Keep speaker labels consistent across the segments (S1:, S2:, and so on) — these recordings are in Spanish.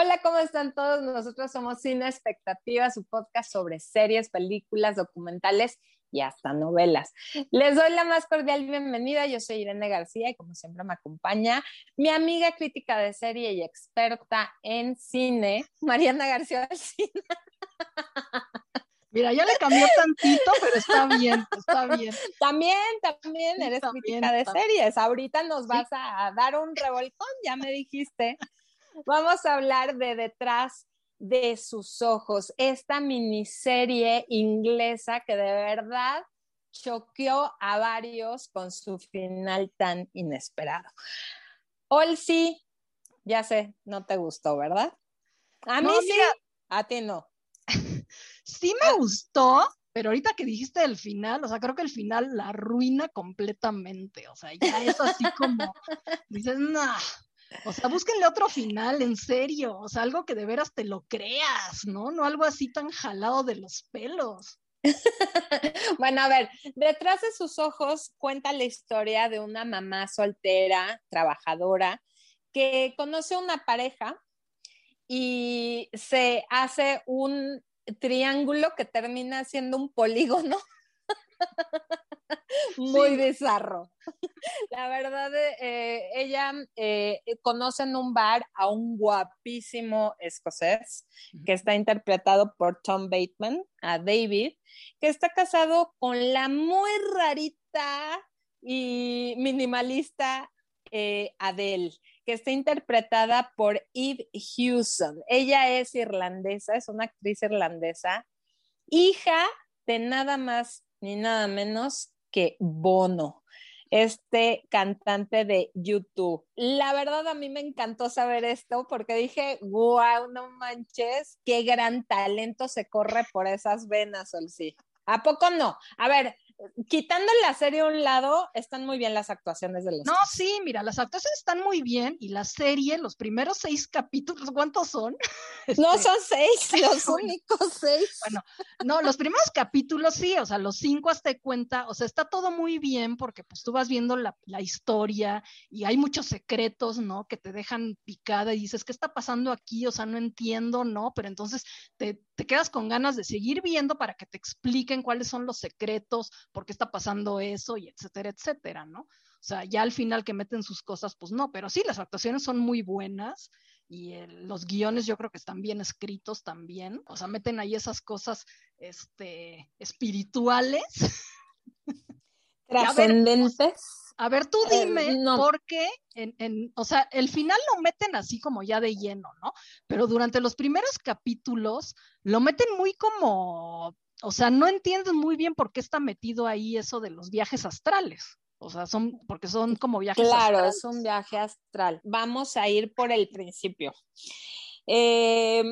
S1: Hola, ¿cómo están todos? Nosotros somos Cine Expectativa, su podcast sobre series, películas, documentales y hasta novelas. Les doy la más cordial bienvenida. Yo soy Irene García y como siempre me acompaña mi amiga crítica de serie y experta en cine, Mariana García
S2: Mira, ya le cambió tantito, pero está bien, está bien.
S1: También, también eres crítica de series. Ahorita nos vas a dar un revolcón, ya me dijiste. Vamos a hablar de Detrás de sus ojos, esta miniserie inglesa que de verdad choqueó a varios con su final tan inesperado. Olsi, ya sé, no te gustó, ¿verdad? A mí sí, a ti no.
S2: Sí me gustó, pero ahorita que dijiste el final, o sea, creo que el final la arruina completamente, o sea, ya es así como, dices, no, o sea, búsquenle otro final, en serio. O sea, algo que de veras te lo creas, ¿no? No algo así tan jalado de los pelos.
S1: bueno, a ver, detrás de sus ojos cuenta la historia de una mamá soltera, trabajadora, que conoce a una pareja y se hace un triángulo que termina siendo un polígono. Muy bizarro. La verdad, eh, ella eh, conoce en un bar a un guapísimo escocés que está interpretado por Tom Bateman, a David, que está casado con la muy rarita y minimalista eh, Adele, que está interpretada por Eve Hewson. Ella es irlandesa, es una actriz irlandesa, hija de nada más ni nada menos que Bono, este cantante de YouTube. La verdad a mí me encantó saber esto porque dije, wow, no manches, qué gran talento se corre por esas venas, Olsi. ¿A poco no? A ver, quitando la serie a un lado, están muy bien las actuaciones de los.
S2: No, sí, mira, las actuaciones están muy bien y la serie, los primeros seis capítulos, ¿cuántos son?
S1: No este, son seis, los únicos seis.
S2: Bueno, no, los primeros capítulos sí, o sea, los cinco hasta cuenta, o sea, está todo muy bien porque pues tú vas viendo la, la historia y hay muchos secretos, ¿no? Que te dejan picada y dices, ¿qué está pasando aquí? O sea, no entiendo, ¿no? Pero entonces te, te quedas con ganas de seguir viendo para que te expliquen cuáles son los secretos por qué está pasando eso y etcétera, etcétera, ¿no? O sea, ya al final que meten sus cosas, pues no, pero sí, las actuaciones son muy buenas y los guiones yo creo que están bien escritos también, o sea, meten ahí esas cosas este, espirituales.
S1: Trascendentes.
S2: A ver, tú eh, dime por qué, en, en, o sea, el final lo meten así como ya de lleno, ¿no? Pero durante los primeros capítulos lo meten muy como o sea, no entiendes muy bien por qué está metido ahí eso de los viajes astrales. O sea, son porque son como viajes
S1: claro, es un viaje astral. Vamos a ir por el principio. Eh,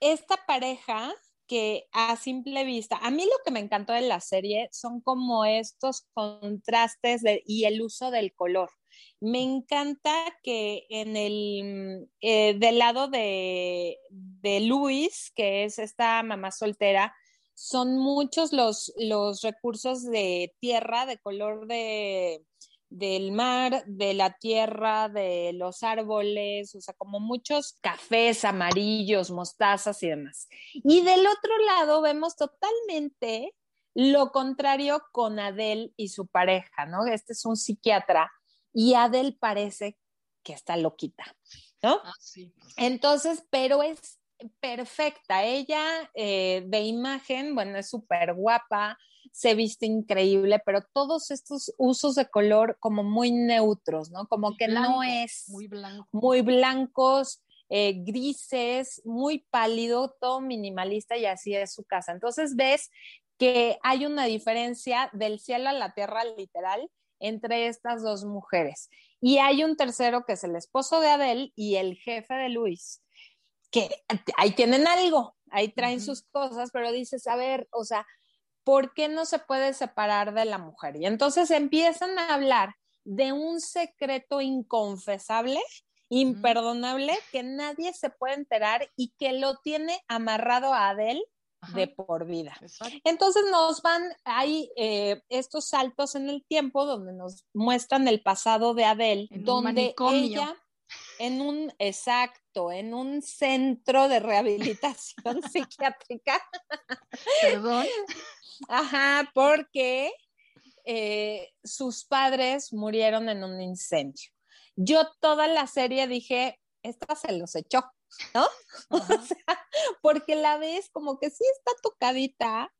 S1: esta pareja que a simple vista, a mí lo que me encantó de la serie son como estos contrastes y el uso del color. Me encanta que en el eh, del lado de, de Luis, que es esta mamá soltera, son muchos los, los recursos de tierra, de color de, del mar, de la tierra, de los árboles, o sea, como muchos cafés amarillos, mostazas y demás. Y del otro lado vemos totalmente lo contrario con Adel y su pareja, ¿no? Este es un psiquiatra y Adel parece que está loquita, ¿no? Ah, sí. Entonces, pero es perfecta. Ella eh, de imagen, bueno, es súper guapa, se viste increíble, pero todos estos usos de color como muy neutros, ¿no? Como que no es
S2: muy, blanco.
S1: muy blancos, eh, grises, muy pálido, todo minimalista y así es su casa. Entonces ves que hay una diferencia del cielo a la tierra literal entre estas dos mujeres. Y hay un tercero que es el esposo de Adele y el jefe de Luis, que ahí tienen algo, ahí traen sus cosas, pero dices, a ver, o sea, ¿por qué no se puede separar de la mujer? Y entonces empiezan a hablar de un secreto inconfesable, imperdonable, que nadie se puede enterar y que lo tiene amarrado a Adele de por vida. Entonces nos van, hay eh, estos saltos en el tiempo donde nos muestran el pasado de Adele, donde ella en un exacto, en un centro de rehabilitación psiquiátrica.
S2: Perdón.
S1: Ajá, porque eh, sus padres murieron en un incendio. Yo toda la serie dije, esta se los echó, ¿no? O sea, porque la ves como que sí está tocadita,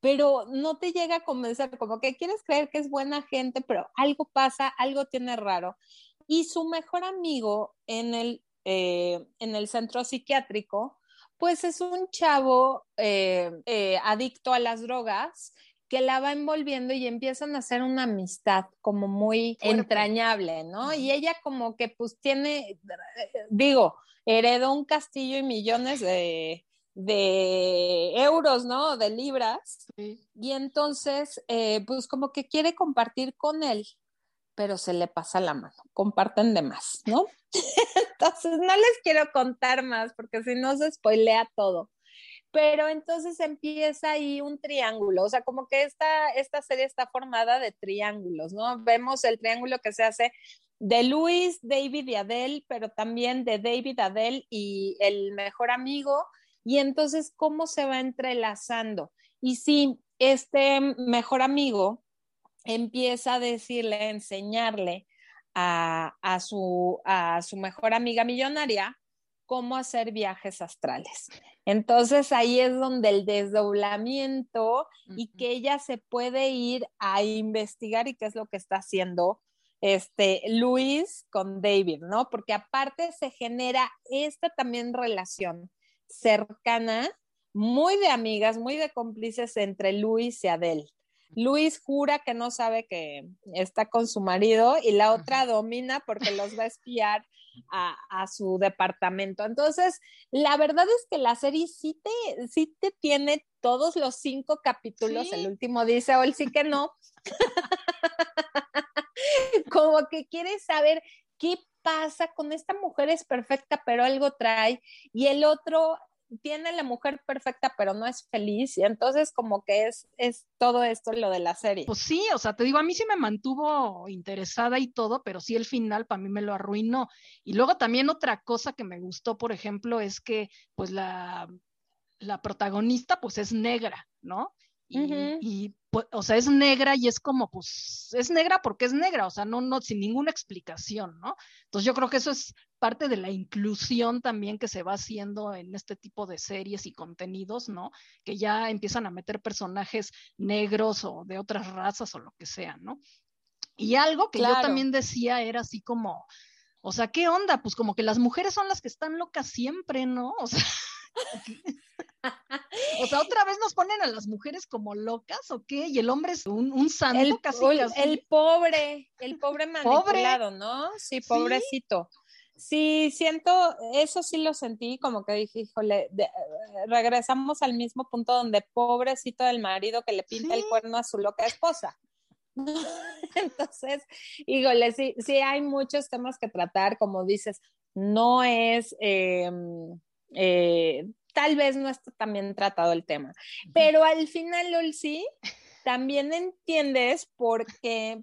S1: pero no te llega a convencer, como que quieres creer que es buena gente, pero algo pasa, algo tiene raro. Y su mejor amigo en el, eh, en el centro psiquiátrico, pues es un chavo eh, eh, adicto a las drogas que la va envolviendo y empiezan a hacer una amistad como muy entrañable, ¿no? Y ella como que pues tiene, digo, heredó un castillo y millones de, euros, ¿no? De libras. Y entonces, pues como que quiere compartir con él pero se le pasa la mano, comparten de más, ¿no? entonces, no les quiero contar más porque si no se spoilea todo. Pero entonces empieza ahí un triángulo, o sea, como que esta, esta serie está formada de triángulos, ¿no? Vemos el triángulo que se hace de Luis, David y Adele, pero también de David, Adele y el mejor amigo, y entonces cómo se va entrelazando. Y sí, este mejor amigo empieza a decirle, a enseñarle a, su, a su mejor amiga millonaria cómo hacer viajes astrales. Entonces ahí es donde el desdoblamiento y que ella se puede ir a investigar y qué es lo que está haciendo este Luis con David, ¿no? Porque aparte se genera esta también relación cercana, muy de amigas, muy de cómplices entre Luis y Adele. Luis jura que no sabe que está con su marido y la otra domina porque los va a espiar a, su departamento. Entonces, la verdad es que la serie sí te, sí te tiene todos los cinco capítulos. El último dice, o el sí que no. Como que quieres saber qué pasa con esta mujer es perfecta, pero algo trae. Y el otro tiene la mujer perfecta, pero no es feliz. Y entonces como que es, es todo esto lo de la serie.
S2: Pues sí, o sea, te digo, a mí sí me mantuvo interesada y todo, pero sí el final para mí me lo arruinó. Y luego también otra cosa que me gustó, por ejemplo, es que pues la, la protagonista pues es negra, ¿no? y, pues, o sea, es negra y es como, pues, es negra porque es negra, o sea, no, no, sin ninguna explicación, ¿no? Entonces yo creo que eso es parte de la inclusión también que se va haciendo en este tipo de series y contenidos, ¿no? Que ya empiezan a meter personajes negros o de otras razas o lo que sea, ¿no? Y algo que yo también decía era así como, o sea, ¿qué onda? Pues como que las mujeres son las que están locas siempre, ¿no? O sea, o sea, otra vez nos ponen a las mujeres como locas o qué, y el hombre es un, un santo
S1: el,
S2: casi,
S1: El pobre, el pobre manipulado, ¿no? Sí, pobrecito. Sí. Siento, eso sí lo sentí, como que dije, híjole, regresamos al mismo punto donde pobrecito del marido que le pinta el cuerno a su loca esposa. Entonces, híjole, sí, sí hay muchos temas que tratar, como dices, no es em, eh, tal vez no está tan bien tratado el tema. Pero al final, sí, también entiendes por qué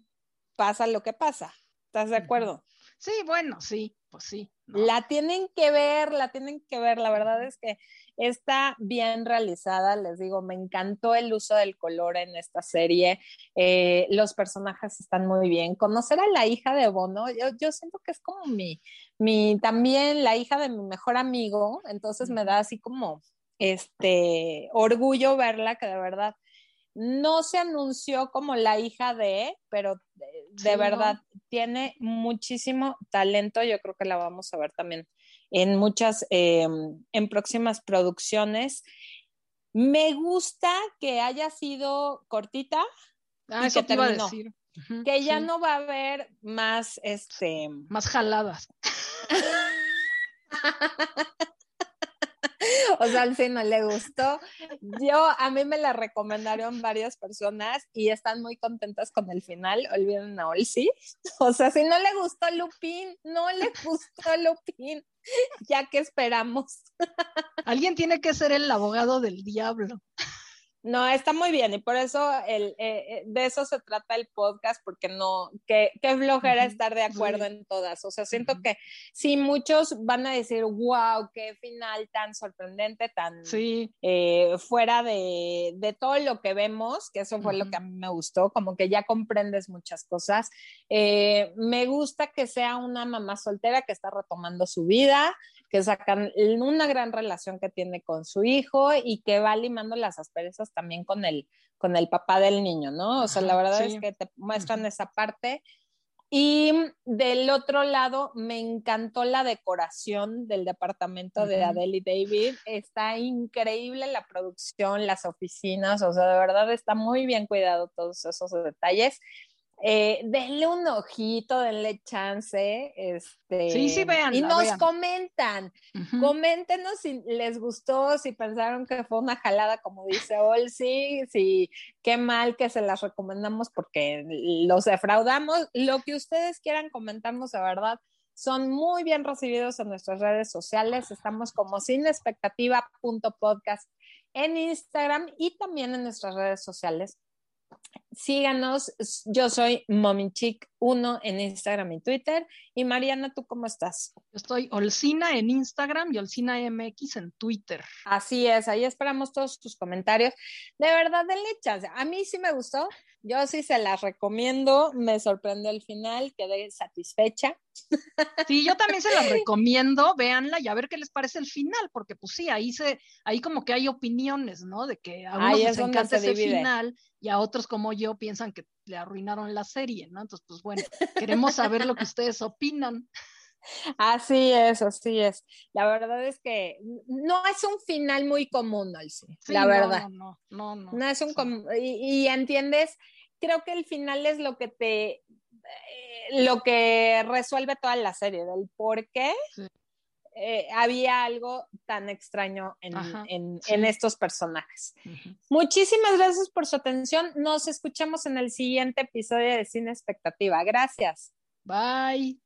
S1: pasa lo que pasa. ¿Estás de acuerdo?
S2: Sí, bueno, sí, pues sí.
S1: La tienen que ver, la tienen que ver. La verdad es que está bien realizada, les digo, me encantó el uso del color en esta serie. Eh, los personajes están muy bien. Conocer a la hija de Bono, yo, siento que es como mi, mi, también la hija de mi mejor amigo, entonces me da así como este orgullo verla, que de verdad no se anunció como la hija de, pero de, verdad tiene muchísimo talento. Yo creo que la vamos a ver también en muchas, eh, en próximas producciones. Me gusta que haya sido cortita.
S2: Ah, eso te iba a decir.
S1: que ya no va a haber más, este...
S2: Más jaladas.
S1: o sea, al fin no le gustó. Yo, a mí me la recomendaron varias personas y están muy contentas con el final. Olviden a Olsi. O sea, si no le gustó Lupin, no le gustó Lupin. Ya que esperamos.
S2: Alguien tiene que ser el abogado del diablo.
S1: No, está muy bien y por eso el, eh, eh, de eso se trata el podcast, porque no, que, qué flojera estar de acuerdo en todas. O sea, siento que sí, muchos van a decir, wow, qué final tan sorprendente, tan eh, fuera de, de, todo lo que vemos, que eso fue lo que a mí me gustó, como que ya comprendes muchas cosas. me gusta que sea una mamá soltera que está retomando su vida, que sacan una gran relación que tiene con su hijo y que va limando las asperezas también con el, con el papá del niño, ¿no? O sea, la verdad es que te muestran esa parte. Y del otro lado, me encantó la decoración del departamento de Adele y David. Está increíble la producción, las oficinas, o sea, de verdad está muy bien cuidado todos esos detalles. Eh, denle un ojito, denle chance. Este,
S2: sí, sí, vean.
S1: Y nos comentan. Coméntenos si les gustó, si pensaron que fue una jalada, como dice Olsi, si qué mal que se las recomendamos porque los defraudamos. Lo que ustedes quieran comentarnos, de verdad, son muy bien recibidos en nuestras redes sociales. Estamos como sin expectativa.podcast en Instagram y también en nuestras redes sociales síganos. Yo soy MomiChic1 en Instagram y Twitter. Y Mariana, ¿tú cómo estás?
S2: Yo estoy Olcina en Instagram y Olcina MX en Twitter.
S1: Así es, ahí esperamos todos tus comentarios. De verdad, denle chance. A mí sí me gustó. Yo sí se las recomiendo. Me sorprendió el final, quedé satisfecha.
S2: Sí, yo también se las recomiendo, véanla y a ver qué les parece el final, porque pues sí, ahí se, ahí como que hay opiniones, ¿no? De que a unos les encanta ese final y a otros como yo piensan que le arruinaron la serie, ¿no? Entonces, pues bueno, queremos saber lo que ustedes opinan.
S1: Así es, así es. La verdad es que no es un final muy común, sí, la verdad.
S2: No, no, no.
S1: No, es un y, y, entiendes, creo que el final es lo que te, eh, lo que resuelve toda la serie, del por qué eh, había algo tan extraño en, estos personajes. Muchísimas gracias por su atención. Nos escuchamos en el siguiente episodio de Cine Expectativa. Gracias.
S2: Bye.